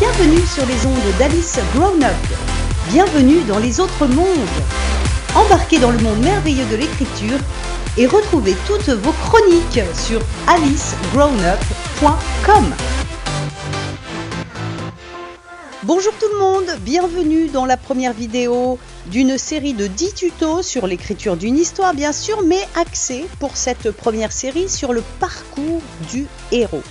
Bienvenue sur les ondes d'Alice Grown Up. Bienvenue dans les autres mondes. Embarquez dans le monde merveilleux de l'écriture et retrouvez toutes vos chroniques sur alicegrownup.com. Bonjour tout le monde, bienvenue dans la première vidéo d'une série de 10 tutos sur l'écriture d'une histoire bien sûr, mais axée pour cette première série sur le parcours du héros.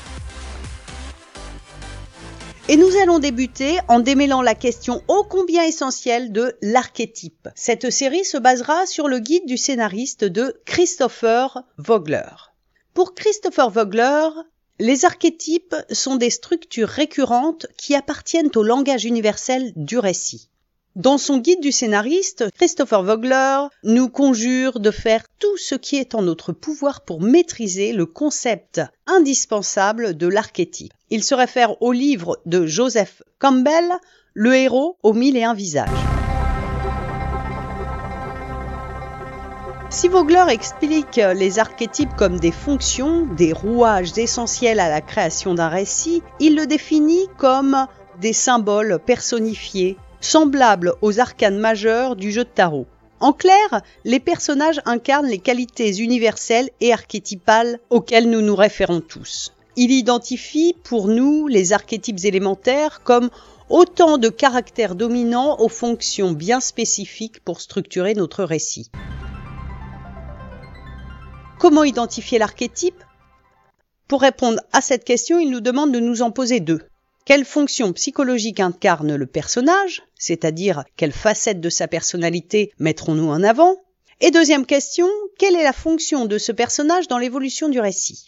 Et nous allons débuter en démêlant la question ô combien essentielle de l'archétype. Cette série se basera sur le guide du scénariste de Christopher Vogler. Pour Christopher Vogler, les archétypes sont des structures récurrentes qui appartiennent au langage universel du récit. Dans son guide du scénariste, Christopher Vogler nous conjure de faire tout ce qui est en notre pouvoir pour maîtriser le concept indispensable de l'archétype. Il se réfère au livre de Joseph Campbell, Le héros aux mille et un visages. Si Vogler explique les archétypes comme des fonctions, des rouages essentiels à la création d'un récit, il le définit comme des symboles personnifiés semblables aux arcanes majeures du jeu de tarot. En clair, les personnages incarnent les qualités universelles et archétypales auxquelles nous nous référons tous. Il identifie pour nous les archétypes élémentaires comme autant de caractères dominants aux fonctions bien spécifiques pour structurer notre récit. Comment identifier l'archétype? Pour répondre à cette question, il nous demande de nous en poser deux. Quelle fonction psychologique incarne le personnage, c'est-à-dire quelle facette de sa personnalité mettrons-nous en avant? Et deuxième question, quelle est la fonction de ce personnage dans l'évolution du récit?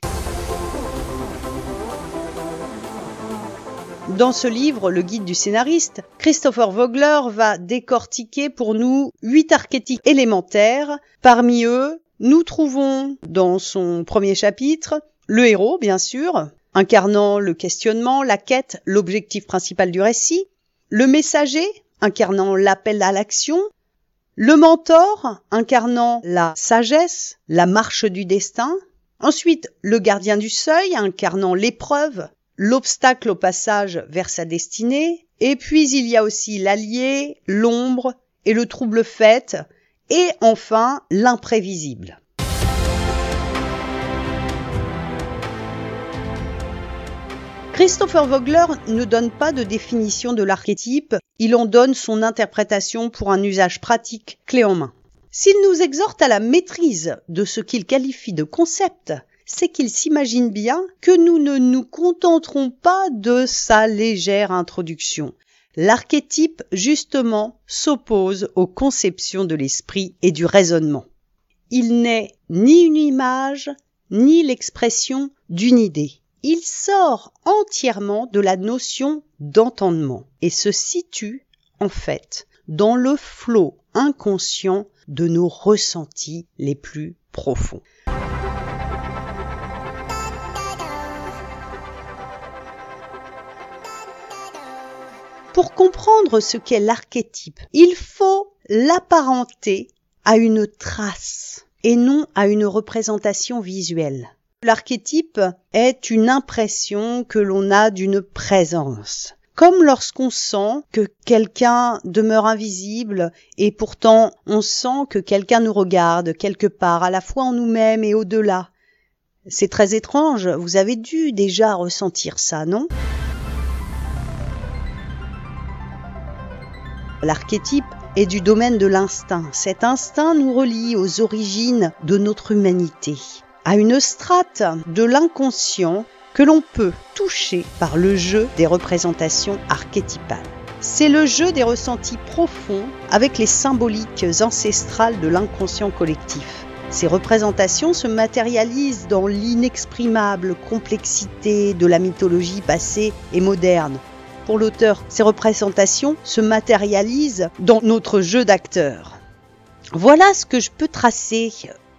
Dans ce livre, Le guide du scénariste, Christopher Vogler va décortiquer pour nous huit archétypes élémentaires. Parmi eux, nous trouvons dans son premier chapitre le héros, bien sûr, incarnant le questionnement, la quête, l'objectif principal du récit, le messager, incarnant l'appel à l'action, le mentor, incarnant la sagesse, la marche du destin, ensuite le gardien du seuil, incarnant l'épreuve, l'obstacle au passage vers sa destinée, et puis il y a aussi l'allié, l'ombre et le trouble fait, et enfin l'imprévisible. Christopher Vogler ne donne pas de définition de l'archétype, il en donne son interprétation pour un usage pratique clé en main. S'il nous exhorte à la maîtrise de ce qu'il qualifie de concept, c'est qu'il s'imagine bien que nous ne nous contenterons pas de sa légère introduction. L'archétype, justement, s'oppose aux conceptions de l'esprit et du raisonnement. Il n'est ni une image, ni l'expression d'une idée il sort entièrement de la notion d'entendement et se situe en fait dans le flot inconscient de nos ressentis les plus profonds. Pour comprendre ce qu'est l'archétype, il faut l'apparenter à une trace et non à une représentation visuelle. L'archétype est une impression que l'on a d'une présence. Comme lorsqu'on sent que quelqu'un demeure invisible et pourtant on sent que quelqu'un nous regarde quelque part, à la fois en nous-mêmes et au-delà. C'est très étrange, vous avez dû déjà ressentir ça, non? L'archétype est du domaine de l'instinct. Cet instinct nous relie aux origines de notre humanité à une strate de l'inconscient que l'on peut toucher par le jeu des représentations archétypales. C'est le jeu des ressentis profonds avec les symboliques ancestrales de l'inconscient collectif. Ces représentations se matérialisent dans l'inexprimable complexité de la mythologie passée et moderne. Pour l'auteur, ces représentations se matérialisent dans notre jeu d'acteurs. Voilà ce que je peux tracer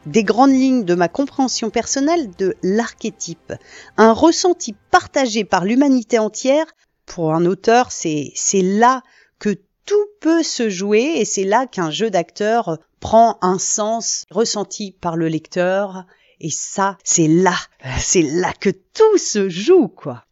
des grandes lignes de ma compréhension personnelle de l'archétype, un ressenti partagé par l'humanité entière. Pour un auteur, c'est, là que tout peut se jouer et c'est là qu'un jeu d'acteur prend un sens ressenti par le lecteur. Et ça, c'est là, c'est là que tout se joue, quoi.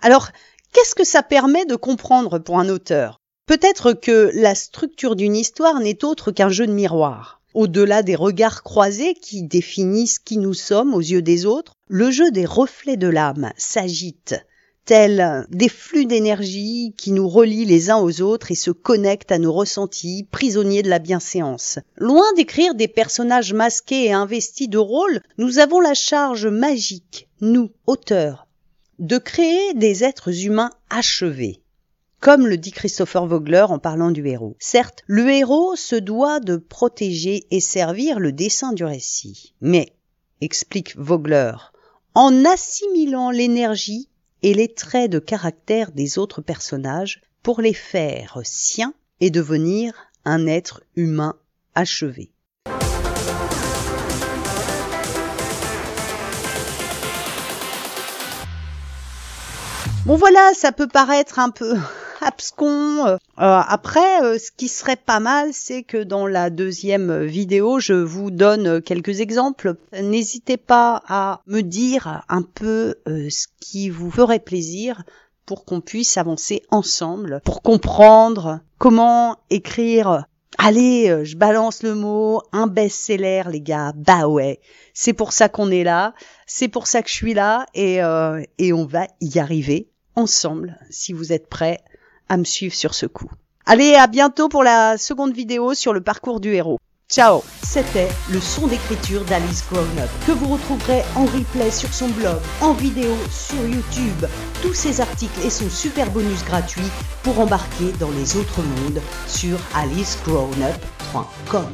Alors, Qu'est-ce que ça permet de comprendre pour un auteur? Peut-être que la structure d'une histoire n'est autre qu'un jeu de miroir. Au-delà des regards croisés qui définissent qui nous sommes aux yeux des autres, le jeu des reflets de l'âme s'agite, tels des flux d'énergie qui nous relient les uns aux autres et se connectent à nos ressentis, prisonniers de la bienséance. Loin d'écrire des personnages masqués et investis de rôles, nous avons la charge magique, nous, auteurs, de créer des êtres humains achevés comme le dit Christopher Vogler en parlant du héros. Certes, le héros se doit de protéger et servir le dessin du récit. Mais, explique Vogler, en assimilant l'énergie et les traits de caractère des autres personnages pour les faire siens et devenir un être humain achevé. Bon voilà, ça peut paraître un peu abscon. Euh, après, euh, ce qui serait pas mal, c'est que dans la deuxième vidéo, je vous donne quelques exemples. N'hésitez pas à me dire un peu euh, ce qui vous ferait plaisir pour qu'on puisse avancer ensemble, pour comprendre comment écrire Allez, je balance le mot, un best-seller, les gars. Bah ouais, c'est pour ça qu'on est là, c'est pour ça que je suis là, et, et on va y arriver ensemble, si vous êtes prêts à me suivre sur ce coup. Allez, à bientôt pour la seconde vidéo sur le parcours du héros. Ciao C'était le son d'écriture d'Alice Grown Up, que vous retrouverez en replay sur son blog, en vidéo sur YouTube. Tous ses articles et son super bonus gratuit pour embarquer dans les autres mondes sur alicegrownup.com.